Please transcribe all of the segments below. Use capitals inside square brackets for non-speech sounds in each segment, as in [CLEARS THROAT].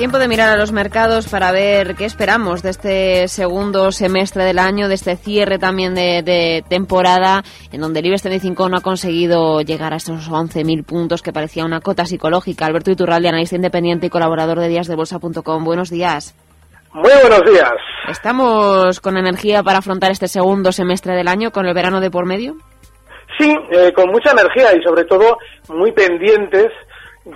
Tiempo de mirar a los mercados para ver qué esperamos de este segundo semestre del año, de este cierre también de, de temporada, en donde el IBEX 35 no ha conseguido llegar a estos 11.000 puntos que parecía una cota psicológica. Alberto Iturralde, analista independiente y colaborador de díasdebolsa.com. Buenos días. Muy buenos días. ¿Estamos con energía para afrontar este segundo semestre del año con el verano de por medio? Sí, eh, con mucha energía y sobre todo muy pendientes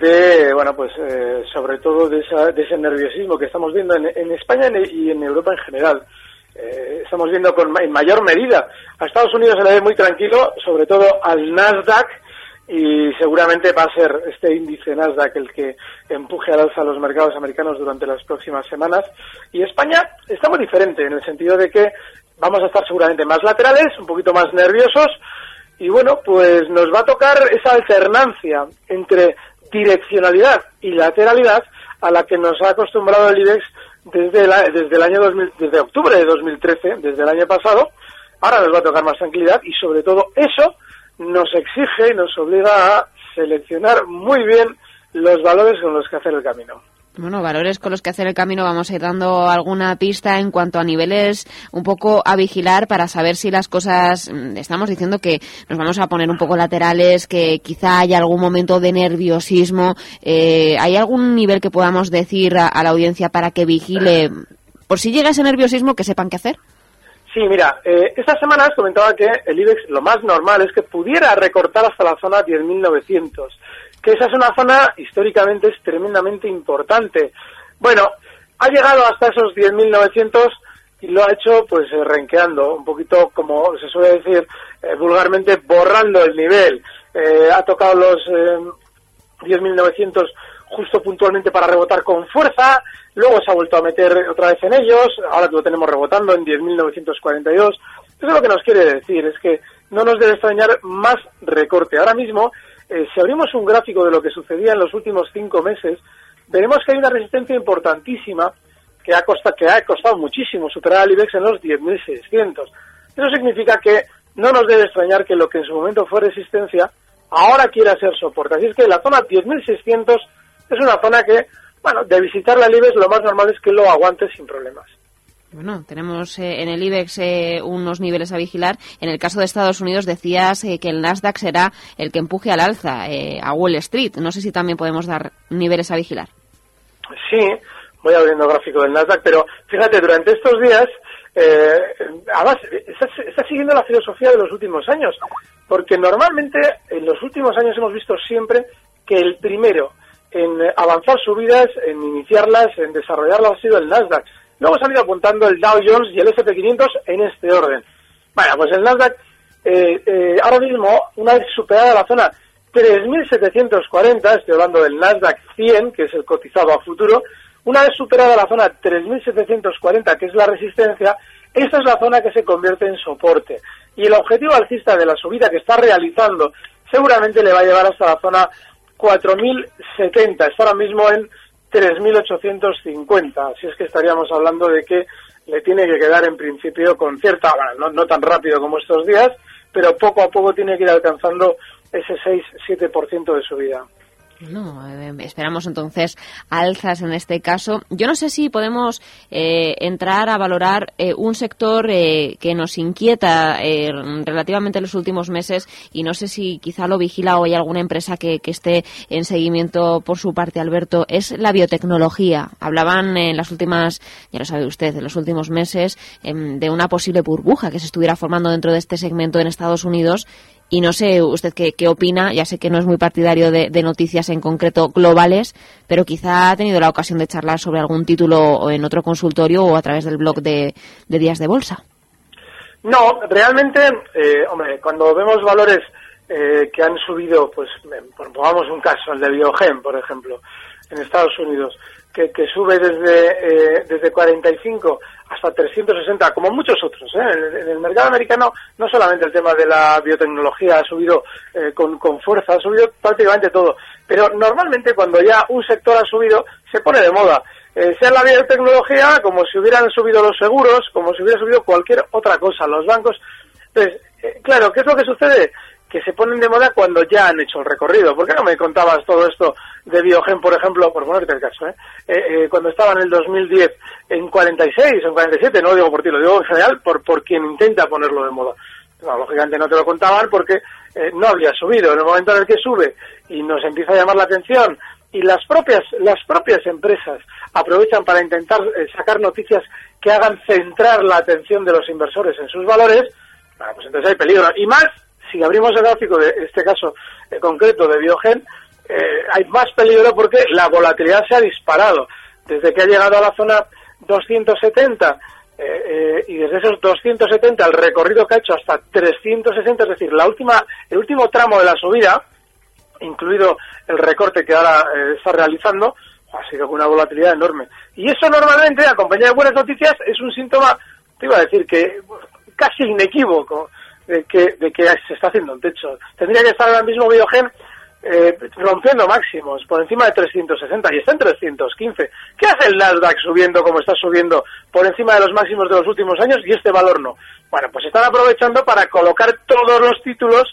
de, bueno, pues eh, sobre todo de, esa, de, ese nerviosismo que estamos viendo en, en España y en Europa en general. Eh, estamos viendo con, en mayor medida a Estados Unidos se le ve muy tranquilo, sobre todo al Nasdaq, y seguramente va a ser este índice Nasdaq el que empuje al alza los mercados americanos durante las próximas semanas. Y España está muy diferente en el sentido de que vamos a estar seguramente más laterales, un poquito más nerviosos, y bueno, pues nos va a tocar esa alternancia entre direccionalidad y lateralidad a la que nos ha acostumbrado el IBEX desde, la, desde el año 2000, desde octubre de 2013, desde el año pasado. Ahora nos va a tocar más tranquilidad y sobre todo eso nos exige y nos obliga a seleccionar muy bien los valores con los que hacer el camino. Bueno, valores con los que hacer el camino vamos a ir dando alguna pista en cuanto a niveles un poco a vigilar para saber si las cosas, estamos diciendo que nos vamos a poner un poco laterales, que quizá haya algún momento de nerviosismo. Eh, ¿Hay algún nivel que podamos decir a, la audiencia para que vigile, por si llega ese nerviosismo, que sepan qué hacer? Sí, mira, eh, estas semanas comentaba que el IBEX lo más normal es que pudiera recortar hasta la zona 10.900 que esa es una zona históricamente es tremendamente importante. Bueno, ha llegado hasta esos 10.900 y lo ha hecho pues eh, renqueando, un poquito como se suele decir eh, vulgarmente, borrando el nivel. Eh, ha tocado los 10.900 justo puntualmente para rebotar con fuerza, luego se ha vuelto a meter otra vez en ellos, ahora lo tenemos rebotando en 10.942. Eso es lo que nos quiere decir, es que no nos debe extrañar más recorte. Ahora mismo eh, si abrimos un gráfico de lo que sucedía en los últimos cinco meses, veremos que hay una resistencia importantísima que ha, costado, que ha costado muchísimo superar al IBEX en los 10.600. Eso significa que no nos debe extrañar que lo que en su momento fue resistencia, ahora quiera ser soporte. Así es que la zona 10.600 es una zona que, bueno, de visitar la IBEX lo más normal es que lo aguante sin problemas. Bueno, tenemos eh, en el IBEX eh, unos niveles a vigilar. En el caso de Estados Unidos decías eh, que el Nasdaq será el que empuje al alza eh, a Wall Street. No sé si también podemos dar niveles a vigilar. Sí, voy abriendo gráfico del Nasdaq, pero fíjate, durante estos días, además, está, está siguiendo la filosofía de los últimos años, porque normalmente en los últimos años hemos visto siempre que el primero en avanzar subidas, en iniciarlas, en desarrollarlas ha sido el Nasdaq Luego han ido apuntando el Dow Jones y el SP500 en este orden. Bueno, pues el Nasdaq, eh, eh, ahora mismo, una vez superada la zona 3.740, estoy hablando del Nasdaq 100, que es el cotizado a futuro, una vez superada la zona 3.740, que es la resistencia, esta es la zona que se convierte en soporte. Y el objetivo alcista de la subida que está realizando seguramente le va a llevar hasta la zona 4.070. Está ahora mismo en 3.850. Así es que estaríamos hablando de que le tiene que quedar en principio con cierta, no, no tan rápido como estos días, pero poco a poco tiene que ir alcanzando ese 6-7% de subida. No, eh, esperamos entonces alzas en este caso. Yo no sé si podemos eh, entrar a valorar eh, un sector eh, que nos inquieta eh, relativamente en los últimos meses y no sé si quizá lo vigila o hay alguna empresa que, que, esté en seguimiento por su parte, Alberto. Es la biotecnología. Hablaban en las últimas, ya lo sabe usted, en los últimos meses em, de una posible burbuja que se estuviera formando dentro de este segmento en Estados Unidos y no sé usted qué, opina, ya sé que no es muy partidario de, de, noticias en concreto globales, pero quizá ha tenido la ocasión de charlar sobre algún título en otro consultorio o a través del blog de, de Días de Bolsa. No, realmente, eh, hombre, cuando vemos valores eh, que han subido, pues pongamos un caso, el de Biogen, por ejemplo, en Estados Unidos, que, que sube desde, eh, desde 45 hasta 360, como muchos otros. ¿eh? En, el mercado americano no solamente el tema de la biotecnología ha subido eh, con, con fuerza, ha subido prácticamente todo. Pero normalmente cuando ya un sector ha subido, se pone de moda. Eh, sea la biotecnología, como si hubieran subido los seguros, como si hubiera subido cualquier otra cosa, los bancos. Entonces, eh, claro, ¿qué es lo que sucede? Que se ponen de moda cuando ya han hecho el recorrido. ¿Por qué no me contabas todo esto de Biogen, por ejemplo, por ponerte el caso, ¿eh? Eh, eh, cuando estaba en el 2010 en 46 o en 47, no lo digo por ti, lo digo en general por, por quien intenta ponerlo de moda. No, lógicamente no te lo contaban porque eh, no había subido. En el momento en el que sube y nos empieza a llamar la atención y las propias las propias empresas aprovechan para intentar eh, sacar noticias que hagan centrar la atención de los inversores en sus valores, bueno, pues entonces hay peligro. Y más, si abrimos el gráfico de este caso eh, concreto de Biogen, eh, hay más peligro porque la volatilidad se ha disparado. Desde que ha llegado a la zona 270 eh, eh, y desde esos 270 el recorrido que ha hecho hasta 360, es decir, la última, el último tramo de la subida, incluido el recorte que ahora eh, está realizando, ha sido con una volatilidad enorme. Y eso normalmente, acompañado de buenas noticias, es un síntoma, te iba a decir, que casi inequívoco de que, de que se está haciendo un techo. Tendría que estar ahora mismo Biogen eh, rompiendo máximos por encima de 360 y está en 315. ¿Qué hace el Nasdaq subiendo como está subiendo por encima de los máximos de los últimos años y este valor no? Bueno, pues están aprovechando para colocar todos los títulos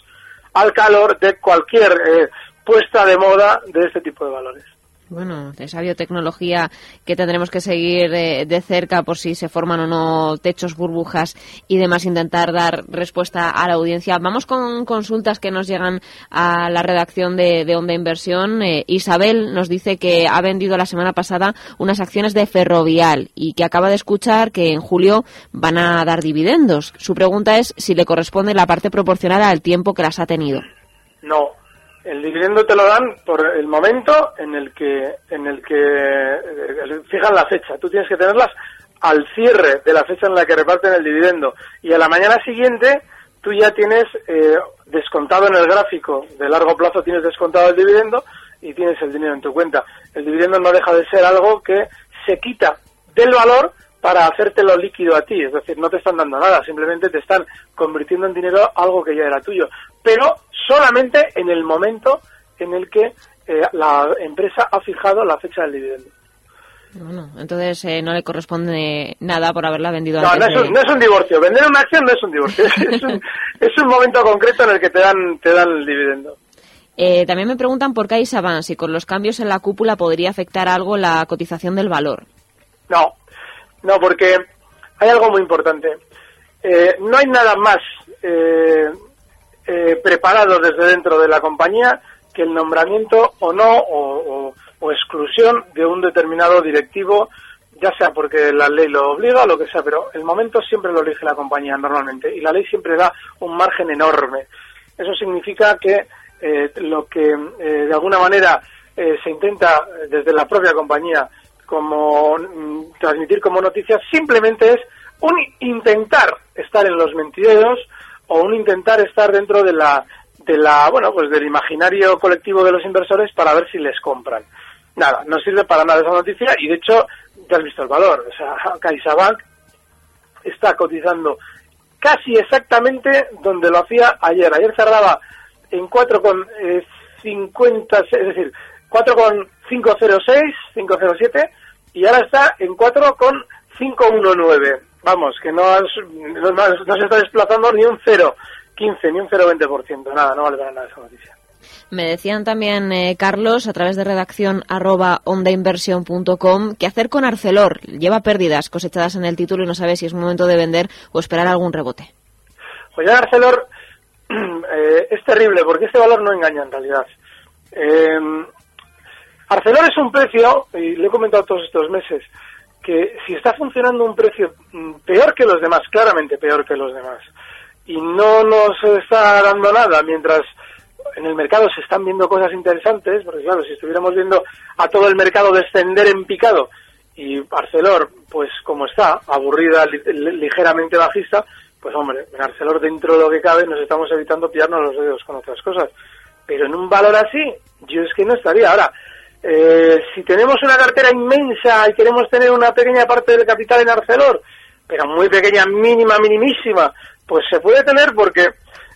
al calor de cualquier eh, puesta de moda de este tipo de valores. Bueno, esa biotecnología que tendremos que seguir eh, de cerca por si se forman o no techos, burbujas y demás, intentar dar respuesta a la audiencia. Vamos con consultas que nos llegan a la redacción de, de Onda Inversión. Eh, Isabel nos dice que ha vendido la semana pasada unas acciones de Ferrovial y que acaba de escuchar que en julio van a dar dividendos. Su pregunta es si le corresponde la parte proporcional al tiempo que las ha tenido. No, el dividendo te lo dan por el momento en el que en el que eh, fijan la fecha. Tú tienes que tenerlas al cierre de la fecha en la que reparten el dividendo y a la mañana siguiente tú ya tienes eh, descontado en el gráfico de largo plazo tienes descontado el dividendo y tienes el dinero en tu cuenta. El dividendo no deja de ser algo que se quita del valor para hacértelo líquido a ti, es decir, no te están dando nada, simplemente te están convirtiendo en dinero algo que ya era tuyo, pero solamente en el momento en el que eh, la empresa ha fijado la fecha del dividendo. Bueno, entonces eh, no le corresponde nada por haberla vendido No, antes no es, de- un, no es un divorcio. Vender una acción no es un divorcio. [LAUGHS] Es, un, es un momento concreto en el que te dan, te dan el dividendo. Eh, también me preguntan por CaixaBank si con los cambios en la cúpula podría afectar algo la cotización del valor. No, no, porque hay algo muy importante. Eh, no hay nada más eh, eh, preparado desde dentro de la compañía que el nombramiento o no o, exclusión de un determinado directivo, ya sea porque la ley lo obliga o lo que sea, pero el momento siempre lo elige la compañía normalmente y la ley siempre da un margen enorme. Eso significa que eh, lo que eh, de alguna manera eh, se intenta desde la propia compañía como mm, transmitir como noticias simplemente es un intentar estar en los mentideros o un intentar estar dentro de la de la bueno pues del imaginario colectivo de los inversores para ver si les compran. Nada no sirve para nada esa noticia y de hecho ya has visto el valor. O sea [LAUGHS] CaixaBank está cotizando casi exactamente donde lo hacía ayer. Ayer cerraba en 4,50 es decir 4,506 507 y ahora está en 4,519 vamos que no, has- no, no- se está desplazando ni un 0,15 ni un 0,20% nada no vale para nada esa noticia Me decían también, eh, Carlos, a través de redacción arroba ondainversión.com, que hacer con Arcelor lleva pérdidas cosechadas en el título y no sabe si es momento de vender o esperar algún rebote. Pues ya Arcelor [CLEARS THROAT] eh, es terrible porque este valor no engaña en realidad. Eh, Arcelor es un precio, y lo he comentado todos estos meses, que si está funcionando un precio mm, peor que los demás, claramente peor que los demás, y no nos está dando nada mientras en el mercado se están viendo cosas interesantes, porque claro, si estuviéramos viendo a todo el mercado descender en picado y Arcelor, pues como está, aburrida, li- li- ligeramente bajista, pues hombre, en Arcelor dentro de lo que cabe nos estamos evitando pillarnos los dedos con otras cosas. Pero en un valor así, yo es que no estaría. Ahora, eh, si tenemos una cartera inmensa y queremos tener una pequeña parte del capital en Arcelor, pero muy pequeña, mínima, minimísima, pues se puede tener porque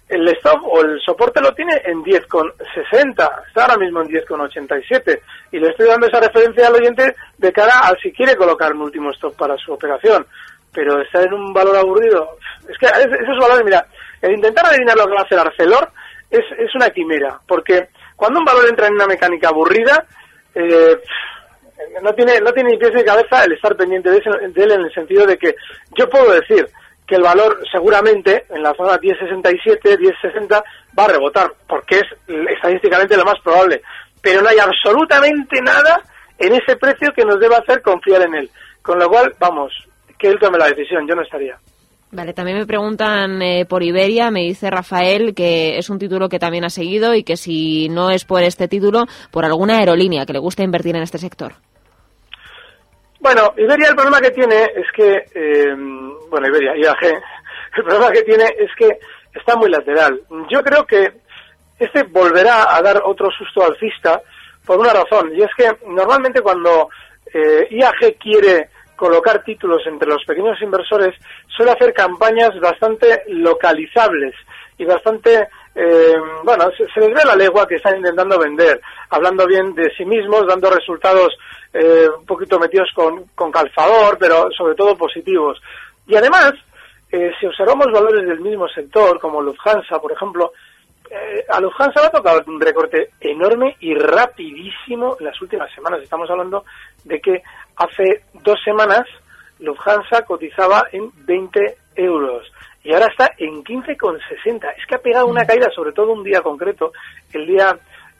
el stop o el soporte lo tiene en 10,60, está ahora mismo en 10,87 y le estoy dando esa referencia al oyente de cara a si quiere colocar un último stop para su operación. Pero estar en un valor aburrido, es que esos valores, mira, el intentar adivinar lo que va a hacer Arcelor es, es una quimera, porque cuando un valor entra en una mecánica aburrida, eh, no tiene no tiene ni pies ni cabeza el estar pendiente de, de él en el sentido de que yo puedo decir que el valor seguramente en la zona 1067, 1060 va a rebotar, porque es estadísticamente lo más probable. Pero no hay absolutamente nada en ese precio que nos deba hacer confiar en él. Con lo cual, vamos, que él tome la decisión, yo no estaría. Vale, también me preguntan eh, por Iberia, me dice Rafael que es un título que también ha seguido y que si no es por este título, por alguna aerolínea que le gusta invertir en este sector. Bueno, Iberia el problema que tiene es que, eh, bueno, Iberia, IAG, [LAUGHS] el problema que tiene es que está muy lateral. Yo creo que este volverá a dar otro susto alcista por una razón, y es que normalmente cuando eh, IAG quiere colocar títulos entre los pequeños inversores, suele hacer campañas bastante localizables y bastante, eh, bueno, se, les ve la legua que están intentando vender, hablando bien de sí mismos, dando resultados eh, un poquito metidos con, con, calzador, pero sobre todo positivos. Y además, eh, si observamos valores del mismo sector, como Lufthansa, por ejemplo, eh, a Lufthansa le ha tocado un recorte enorme y rapidísimo en las últimas semanas. Estamos hablando de que hace dos semanas Lufthansa cotizaba en 20 euros y ahora está en 15,60. Es que ha pegado una caída, sobre todo un día concreto, el día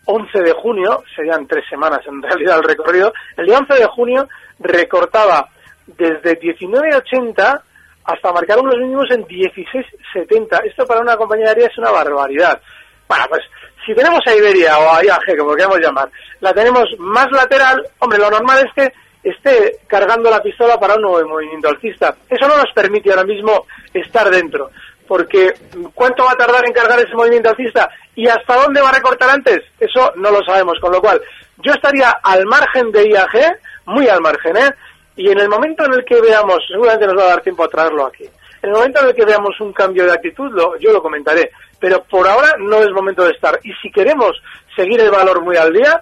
11 de junio, serían tres semanas en realidad el recorrido, el día 11 de junio recortaba desde 19,80 hasta marcar unos mínimos en 16,70. Esto para una compañía aérea es una barbaridad. Bueno, pues si tenemos a Iberia o a IAG, como queramos llamar, la tenemos más lateral, hombre, lo normal es que esté cargando la pistola para un nuevo movimiento alcista. Eso no nos permite ahora mismo estar dentro, porque ¿cuánto va a tardar en cargar ese movimiento alcista? ¿Y hasta dónde va a recortar antes? Eso no lo sabemos, con lo cual yo estaría al margen de IAG, muy al margen, ¿eh? Y en el momento en el que veamos, seguramente nos va a dar tiempo a traerlo aquí, en el momento en el que veamos un cambio de actitud, lo, yo lo comentaré, pero por ahora no es momento de estar. Y si queremos seguir el valor muy al día,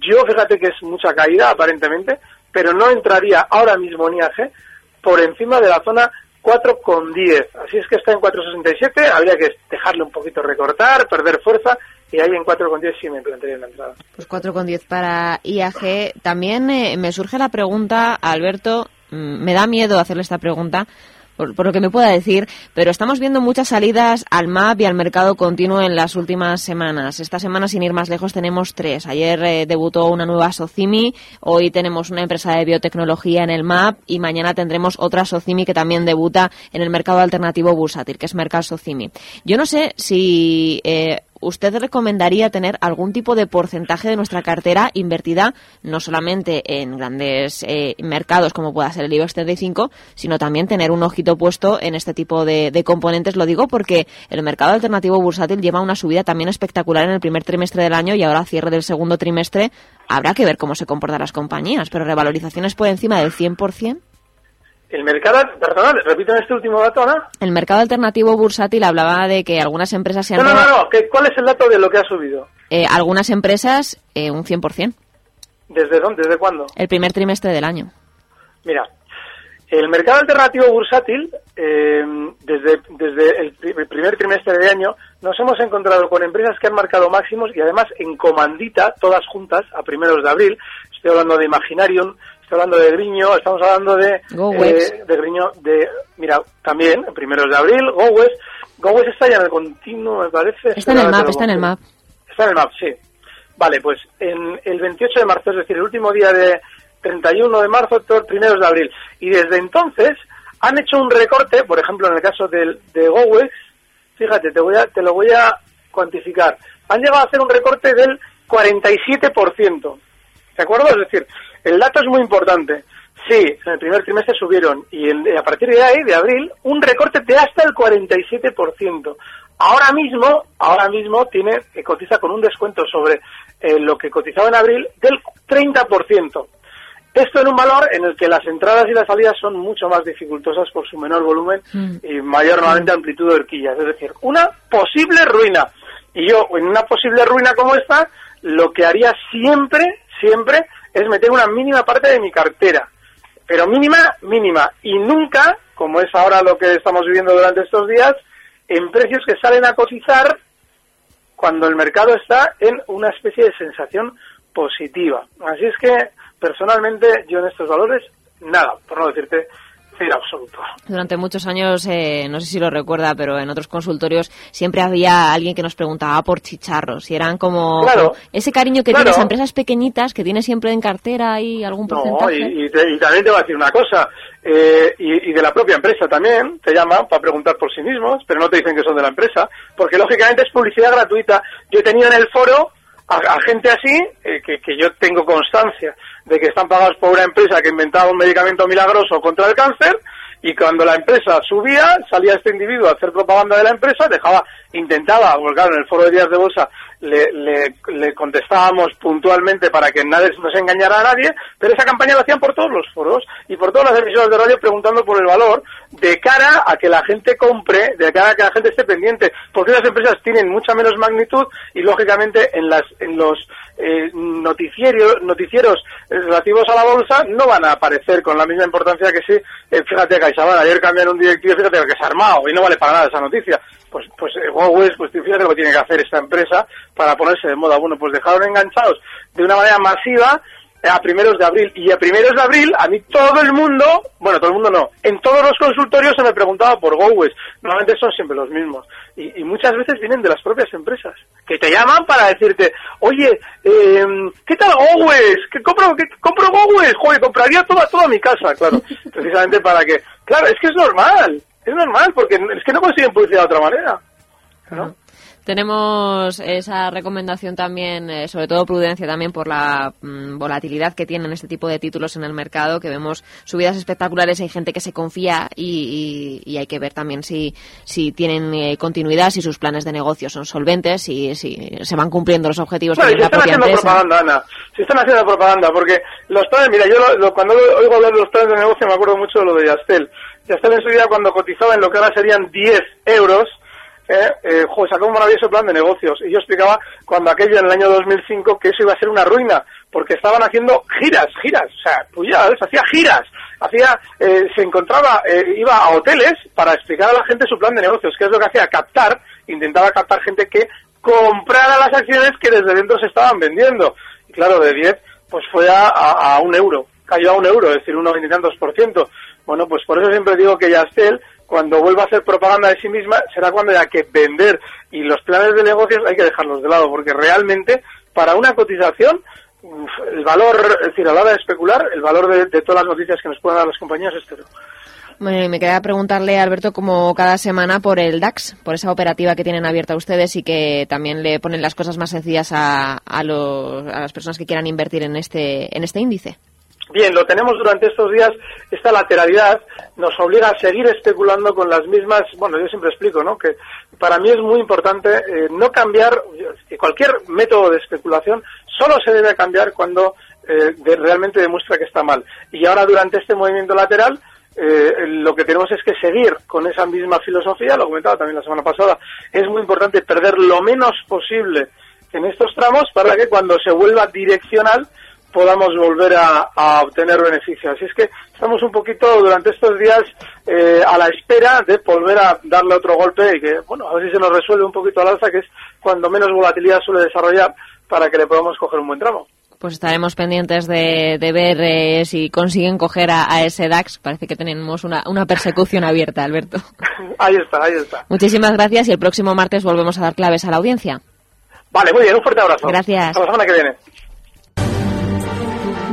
yo fíjate que es mucha caída aparentemente, pero no entraría ahora mismo en IAG por encima de la zona 4,10. Así es que está en 4,67, habría que dejarle un poquito recortar, perder fuerza, y ahí en 4,10 sí me plantearía la entrada. Pues 4,10 para IAG. También eh, me surge la pregunta, Alberto, mm, me da miedo hacerle esta pregunta, por, por, lo que me pueda decir, pero estamos viendo muchas salidas al MAP y al mercado continuo en las últimas semanas. Esta semana, sin ir más lejos, tenemos tres. Ayer eh, debutó una nueva Socimi, hoy tenemos una empresa de biotecnología en el MAP y mañana tendremos otra Socimi que también debuta en el mercado alternativo bursátil, que es Mercado Socimi. Yo no sé si eh, ¿usted recomendaría tener algún tipo de porcentaje de nuestra cartera invertida no solamente en grandes eh, mercados como pueda ser el IBEX 35, sino también tener un ojito puesto en este tipo de, de, componentes? Lo digo porque el mercado alternativo bursátil lleva una subida también espectacular en el primer trimestre del año y ahora cierre del segundo trimestre habrá que ver cómo se comportan las compañías, pero revalorizaciones por encima del 100%. El mercado, perdón, repiten este último dato, ¿no? El mercado alternativo bursátil hablaba de que algunas empresas se han... No, no, no, no. ¿cuál es el dato de lo que ha subido? Eh, algunas empresas, eh, un 100%. ¿Desde dónde? ¿Desde cuándo? El primer trimestre del año. Mira, el mercado alternativo bursátil, eh, desde, desde el, el, primer trimestre de año, nos hemos encontrado con empresas que han marcado máximos y además en comandita, todas juntas, a primeros de abril. Estoy hablando de Imaginarium, hablando de Griño, estamos hablando de, eh, de Griño, de, mira, también, primeros de abril, GoWest. GoWest está ya en el continuo, me parece. Está en el map, está en el map. Está en el map, sí. Vale, pues en el 28 de marzo, es decir, el último día de 31 de marzo, primeros de abril. Y desde entonces han hecho un recorte, por ejemplo, en el caso del, de GoWest, fíjate, te, voy a, te lo voy a cuantificar. Han llegado a hacer un recorte del 47%. ¿De acuerdo? Es decir, el dato es muy importante. Sí, en el primer trimestre subieron y a partir de ahí, de abril, un recorte de hasta el 47%. Ahora mismo, ahora mismo tiene que cotiza con un descuento sobre eh, lo que cotizaba en abril del 30%. Esto en un valor en el que las entradas y las salidas son mucho más dificultosas por su menor volumen mm. y mayor normalmente amplitud de horquillas. Es decir, una posible ruina. Y yo, en una posible ruina como esta, lo que haría siempre, siempre, es meter una mínima parte de mi cartera. Pero mínima, mínima. Y nunca, como es ahora lo que estamos viviendo durante estos días, en precios que salen a cotizar cuando el mercado está en una especie de sensación positiva. Así es que personalmente yo en estos valores, nada, por no decirte absoluto. Durante muchos años, eh, no sé si lo recuerda, pero en otros consultorios siempre había alguien que nos preguntaba por chicharros y eran como, ese cariño que tienes a empresas pequeñitas que tienes siempre en cartera y algún porcentaje. No, y, también te voy a decir una cosa, eh, y, de la propia empresa también, te llaman para preguntar por sí mismos, pero no te dicen que son de la empresa, porque lógicamente es publicidad gratuita. Yo he tenido en el foro a, gente así, eh, que, que yo tengo constancia de que están pagados por una empresa que inventaba un medicamento milagroso contra el cáncer, y cuando la empresa subía, salía este individuo a hacer propaganda de la empresa, dejaba, intentaba, porque claro, en el foro de días de bolsa le, le, contestábamos puntualmente para que nadie no se engañara a nadie, pero esa campaña la hacían por todos los foros y por todas las emisoras de radio preguntando por el valor de cara a que la gente compre, de cara a que la gente esté pendiente, porque esas empresas tienen mucha menos magnitud y lógicamente en las en los eh, noticieros, noticieros relativos a la bolsa no van a aparecer con la misma importancia que si, eh, fíjate CaixaBank, ayer cambian un directivo, fíjate que se ha armado y no vale para nada esa noticia. Pues, pues eh, Huawei, pues fíjate lo que tiene que hacer esta empresa para ponerse de moda. Bueno, pues dejaron enganchados de una manera masiva a primeros de abril. Y a primeros de abril, a mí todo el mundo, bueno, todo el mundo no, en todos los consultorios se me preguntaba por GoWes. Normalmente son siempre los mismos. Y, muchas veces vienen de las propias empresas, que te llaman para decirte, oye, eh, ¿qué tal GoWes? ¿Qué compro, qué, compro GoWes? Joder, compraría toda, toda mi casa, claro. [LAUGHS] Precisamente para que, claro, es que es normal, es normal, porque es que no consiguen publicidad de otra manera. ¿no? Tenemos esa recomendación también, eh, sobre todo prudencia también por la mm, volatilidad que tienen este tipo de títulos en el mercado, que vemos subidas espectaculares, hay gente que se confía y, hay que ver también si, si tienen eh, continuidad, si sus planes de negocio son solventes, si, si se van cumpliendo los objetivos bueno, de la propia empresa. propaganda, Ana. Si están haciendo propaganda, porque los planes, mira, yo cuando oigo hablar de los planes de negocio me acuerdo mucho de lo de Yastel. Yastel en su día cuando cotizaba en lo que ahora serían 10 euros, eh, eh, sacó un maravilloso plan de negocios. Y yo explicaba cuando aquello en el año 2005 que eso iba a ser una ruina, porque estaban haciendo giras, giras, o sea, pues ya, hacía giras, hacía, eh, se encontraba, eh, iba a hoteles para explicar a la gente su plan de negocios, que es lo que hacía, captar, intentaba captar gente que comprara las acciones que desde dentro se estaban vendiendo. Y claro, de 10, pues fue a, a, un euro, cayó a un euro, es decir, un tantos por ciento. Bueno, pues por eso siempre digo que Yastel cuando vuelva a hacer propaganda de sí misma, será cuando haya que vender. Y los planes de negocios hay que dejarlos de lado, porque realmente para una cotización, el valor, es decir, a la hora de especular, el valor de, todas las noticias que nos puedan dar las compañías es cero. Bueno, y me quería preguntarle, Alberto, como cada semana por el DAX, por esa operativa que tienen abierta ustedes y que también le ponen las cosas más sencillas a, a, los, a las personas que quieran invertir en este, en este índice. Bien, lo tenemos durante estos días, esta lateralidad nos obliga a seguir especulando con las mismas, bueno, yo siempre explico, ¿no? Que para mí es muy importante eh, no cambiar, cualquier método de especulación solo se debe cambiar cuando eh, realmente demuestra que está mal. Y ahora durante este movimiento lateral, eh, lo que tenemos es que seguir con esa misma filosofía, lo comentaba también la semana pasada, es muy importante perder lo menos posible en estos tramos para que cuando se vuelva direccional podamos volver a, obtener beneficios. Así es que estamos un poquito durante estos días eh, a la espera de volver a darle otro golpe y que, bueno, a ver si se nos resuelve un poquito al alza, que es cuando menos volatilidad suele desarrollar para que le podamos coger un buen tramo. Pues estaremos pendientes de, ver eh, si consiguen coger a, ese DAX. Parece que tenemos una, una persecución abierta, Alberto. [LAUGHS] ahí está, ahí está. Muchísimas gracias y el próximo martes volvemos a dar claves a la audiencia. Vale, muy bien, un fuerte abrazo. Gracias. Hasta la semana que viene.